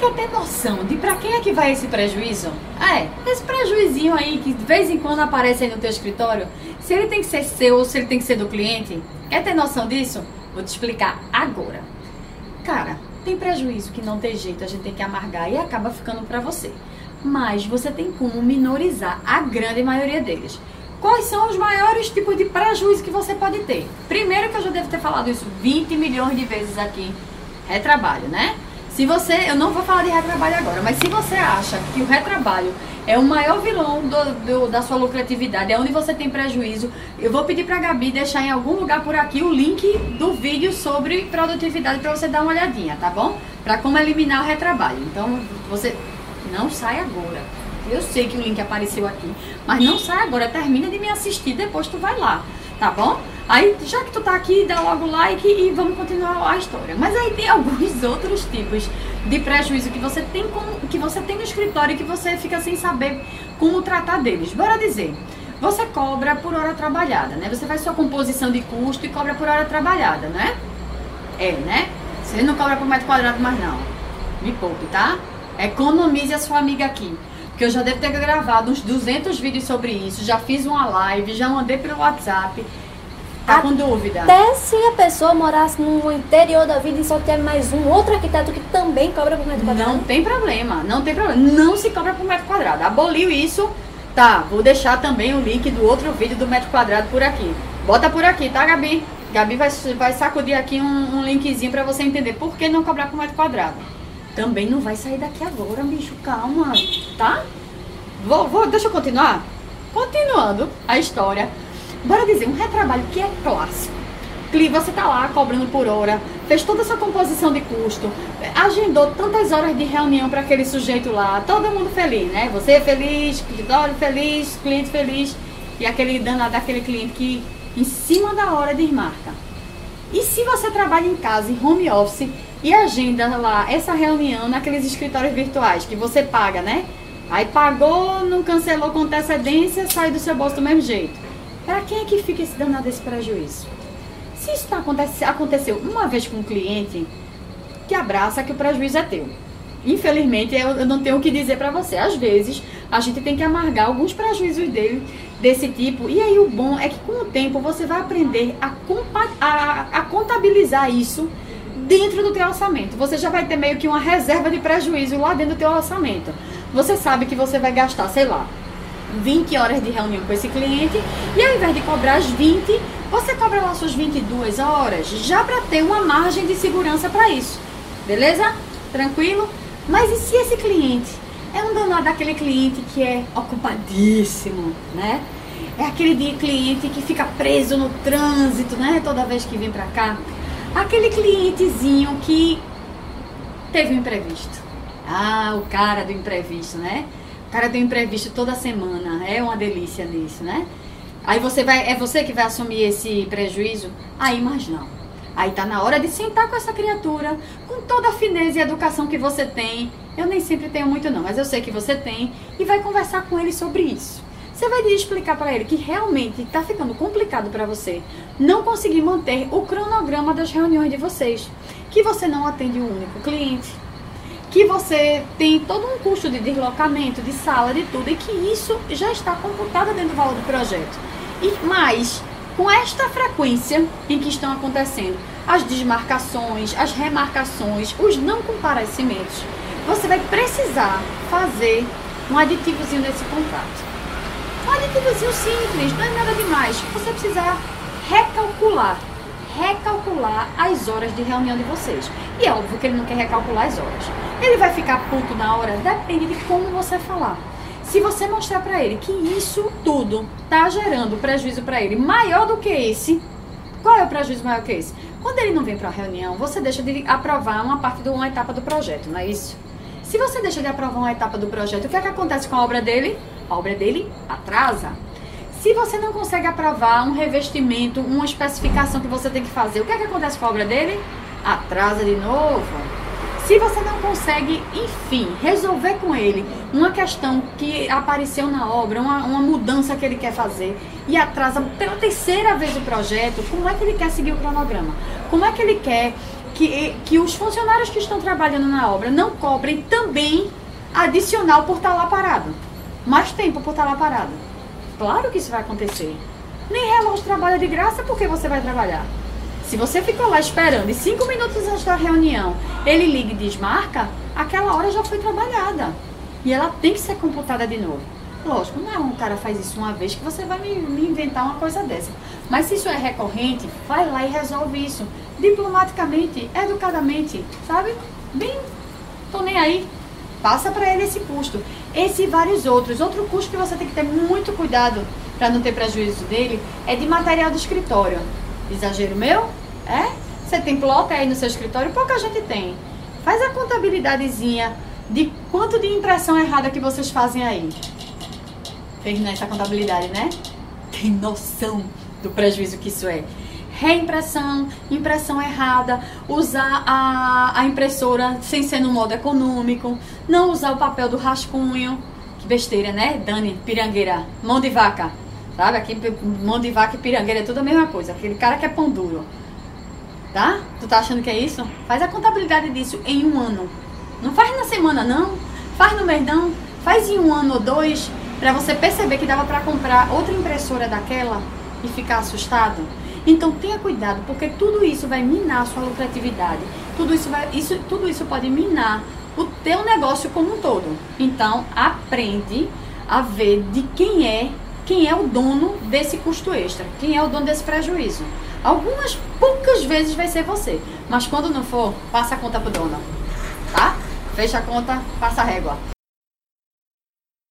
quer ter noção de para quem é que vai esse prejuízo? É, esse prejuizinho aí que de vez em quando aparece aí no teu escritório, se ele tem que ser seu ou se ele tem que ser do cliente, quer ter noção disso? Vou te explicar agora. Cara, tem prejuízo que não tem jeito, a gente tem que amargar e acaba ficando para você. Mas você tem como minorizar a grande maioria deles. Quais são os maiores tipos de prejuízo que você pode ter? Primeiro que eu já devo ter falado isso 20 milhões de vezes aqui, retrabalho, né? Se você, eu não vou falar de retrabalho agora, mas se você acha que o retrabalho é o maior vilão do, do, da sua lucratividade, é onde você tem prejuízo, eu vou pedir para a Gabi deixar em algum lugar por aqui o link do vídeo sobre produtividade para você dar uma olhadinha, tá bom? Para como eliminar o retrabalho. Então, você não sai agora. Eu sei que o link apareceu aqui, mas não sai agora. Termina de me assistir, depois tu vai lá, tá bom? Aí, já que tu tá aqui, dá logo like e vamos continuar a história. Mas aí tem alguns outros tipos de prejuízo que você tem com, que você tem no escritório e que você fica sem saber como tratar deles. Bora dizer. Você cobra por hora trabalhada, né? Você faz sua composição de custo e cobra por hora trabalhada, né? É, né? Você não cobra por metro quadrado mais não. Me poupe, tá? Economize a sua amiga aqui. Porque eu já devo ter gravado uns 200 vídeos sobre isso. Já fiz uma live, já mandei pelo WhatsApp. Tá com dúvida? Até se a pessoa morasse no interior da vida e só tiver mais um outro arquiteto que também cobra por metro quadrado. Não tem problema, não tem problema. Não se cobra por metro quadrado. Aboliu isso. Tá, vou deixar também o link do outro vídeo do metro quadrado por aqui. Bota por aqui, tá, Gabi? Gabi vai, vai sacudir aqui um, um linkzinho pra você entender por que não cobrar por metro quadrado. Também não vai sair daqui agora, bicho. Calma, tá? Vou, vou, deixa eu continuar. Continuando a história. Bora dizer, um retrabalho que é clássico. Você tá lá cobrando por hora, fez toda essa composição de custo, agendou tantas horas de reunião para aquele sujeito lá, todo mundo feliz, né? Você feliz, escritório feliz, cliente feliz, e aquele danado daquele cliente que em cima da hora desmarca. E se você trabalha em casa, em home office, e agenda lá essa reunião naqueles escritórios virtuais que você paga, né? Aí pagou, não cancelou com antecedência, sai do seu bolso do mesmo jeito. Para quem é que fica esse danado desse prejuízo? Se isso acontece, aconteceu uma vez com um cliente, que abraça que o prejuízo é teu. Infelizmente, eu, eu não tenho o que dizer para você. Às vezes, a gente tem que amargar alguns prejuízos dele desse tipo. E aí, o bom é que com o tempo você vai aprender a, a, a contabilizar isso dentro do teu orçamento. Você já vai ter meio que uma reserva de prejuízo lá dentro do teu orçamento. Você sabe que você vai gastar, sei lá, 20 horas de reunião com esse cliente e ao invés de cobrar as 20, você cobra lá suas 22 horas, já para ter uma margem de segurança para isso. Beleza? Tranquilo? Mas e se esse cliente é um danado daquele cliente que é ocupadíssimo, né? É aquele cliente que fica preso no trânsito, né? Toda vez que vem para cá. Aquele clientezinho que teve um imprevisto. Ah, o cara do imprevisto, né? O cara do imprevisto toda semana. É uma delícia nisso, né? Aí você vai, é você que vai assumir esse prejuízo? Aí, mas não. Aí tá na hora de sentar com essa criatura, com toda a fineza e educação que você tem. Eu nem sempre tenho muito não, mas eu sei que você tem e vai conversar com ele sobre isso. Você vai explicar para ele que realmente está ficando complicado para você não conseguir manter o cronograma das reuniões de vocês, que você não atende um único cliente, que você tem todo um custo de deslocamento, de sala, de tudo, e que isso já está computado dentro do valor do projeto. E mais, com esta frequência em que estão acontecendo as desmarcações, as remarcações, os não comparecimentos, você vai precisar fazer um aditivozinho nesse contrato. Um aditivozinho simples, não é nada demais. Você precisa recalcular, recalcular as horas de reunião de vocês. E é óbvio que ele não quer recalcular as horas. Ele vai ficar puto na hora? Depende de como você falar. Se você mostrar para ele que isso tudo tá gerando prejuízo para ele maior do que esse, qual é o prejuízo maior que esse? Quando ele não vem para a reunião, você deixa de aprovar uma parte de uma etapa do projeto, não é isso? Se você deixa de aprovar uma etapa do projeto, o que é que acontece com a obra dele? A obra dele atrasa. Se você não consegue aprovar um revestimento, uma especificação que você tem que fazer, o que é que acontece com a obra dele? Atrasa de novo. Se você não consegue, enfim, resolver com ele uma questão que apareceu na obra, uma, uma mudança que ele quer fazer e atrasa pela terceira vez o projeto, como é que ele quer seguir o cronograma? Como é que ele quer que, que os funcionários que estão trabalhando na obra não cobrem também adicional por estar lá parado. Mais tempo por estar lá parado. Claro que isso vai acontecer. Nem relógio trabalha de graça porque você vai trabalhar. Se você ficou lá esperando e cinco minutos antes da reunião ele liga e desmarca, aquela hora já foi trabalhada. E ela tem que ser computada de novo. Lógico, não é um cara faz isso uma vez que você vai me, me inventar uma coisa dessa. Mas se isso é recorrente, vai lá e resolve isso. Diplomaticamente, educadamente, sabe? Bem, tô nem aí. Passa para ele esse custo. Esse e vários outros. Outro custo que você tem que ter muito cuidado para não ter prejuízo dele é de material do escritório. Exagero meu? É? Você tem plot aí no seu escritório? Pouca gente tem. Faz a contabilidadezinha de quanto de impressão errada que vocês fazem aí. Fez nessa contabilidade, né? Tem noção do prejuízo que isso é. Reimpressão, impressão errada, usar a, a impressora sem ser no modo econômico, não usar o papel do rascunho. Que besteira, né? Dani, pirangueira, mão de vaca. Sabe? Aqui, mão de vaca e pirangueira é tudo a mesma coisa. Aquele cara que é pão duro. Tá? Tu tá achando que é isso? Faz a contabilidade disso em um ano. Não faz na semana, não. Faz no mês, não. Faz em um ano ou dois para você perceber que dava para comprar outra impressora daquela e ficar assustado. Então tenha cuidado, porque tudo isso vai minar a sua lucratividade. Tudo isso, vai, isso, tudo isso pode minar o teu negócio como um todo. Então aprende a ver de quem é quem é o dono desse custo extra, quem é o dono desse prejuízo. Algumas poucas vezes vai ser você, mas quando não for, passa a conta pro dono, tá? Fecha a conta, passa a régua.